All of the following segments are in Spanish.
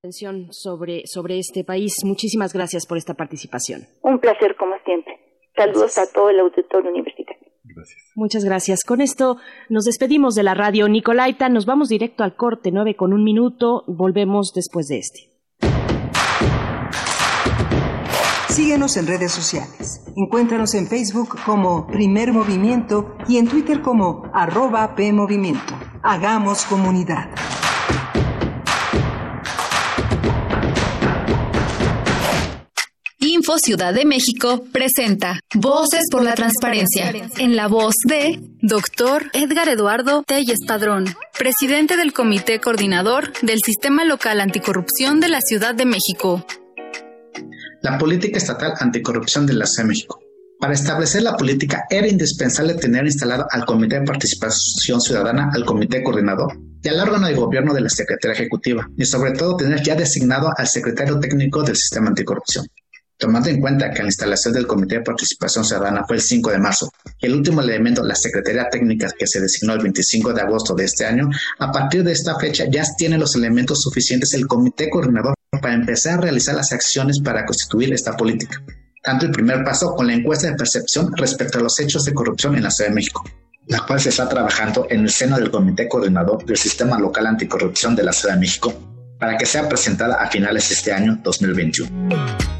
atención sobre, sobre este país. Muchísimas gracias por esta participación. Un placer, como siempre. Saludos a todo el auditorio universitario. Gracias. Muchas gracias. Con esto nos despedimos de la radio Nicolaita. Nos vamos directo al corte, nueve con un minuto. Volvemos después de este. Síguenos en redes sociales. Encuéntranos en Facebook como Primer Movimiento y en Twitter como arroba PMovimiento. Hagamos comunidad. Ciudad de México presenta Voces por la Transparencia, en la voz de Dr. Edgar Eduardo Telles Padrón, presidente del Comité Coordinador del Sistema Local Anticorrupción de la Ciudad de México. La política estatal anticorrupción de la Ciudad de México. Para establecer la política era indispensable tener instalado al Comité de Participación Ciudadana, al Comité Coordinador y al órgano de gobierno de la Secretaría Ejecutiva, y sobre todo tener ya designado al secretario técnico del Sistema Anticorrupción. Tomando en cuenta que la instalación del Comité de Participación Ciudadana fue el 5 de marzo y el último elemento, la Secretaría Técnica, que se designó el 25 de agosto de este año, a partir de esta fecha ya tiene los elementos suficientes el Comité Coordinador para empezar a realizar las acciones para constituir esta política. Tanto el primer paso con la encuesta de percepción respecto a los hechos de corrupción en la Ciudad de México, la cual se está trabajando en el seno del Comité Coordinador del Sistema Local Anticorrupción de la Ciudad de México, para que sea presentada a finales de este año 2021.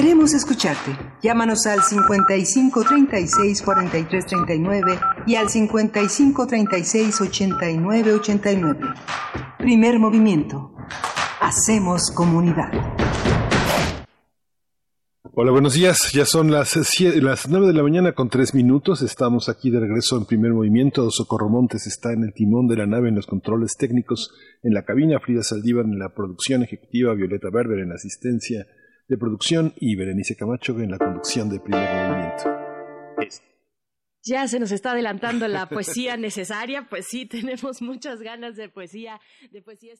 Queremos escucharte. Llámanos al 55 36 43 39 y al 55 36 89 89. Primer movimiento. Hacemos comunidad. Hola, buenos días. Ya son las, las 9 de la mañana con 3 minutos. Estamos aquí de regreso en primer movimiento. Socorro Montes está en el timón de la nave en los controles técnicos en la cabina. Frida Saldívar en la producción ejecutiva. Violeta Berber en asistencia de producción y Berenice Camacho en la conducción de primer movimiento. Ya se nos está adelantando la poesía necesaria, pues sí, tenemos muchas ganas de poesía, de poesía.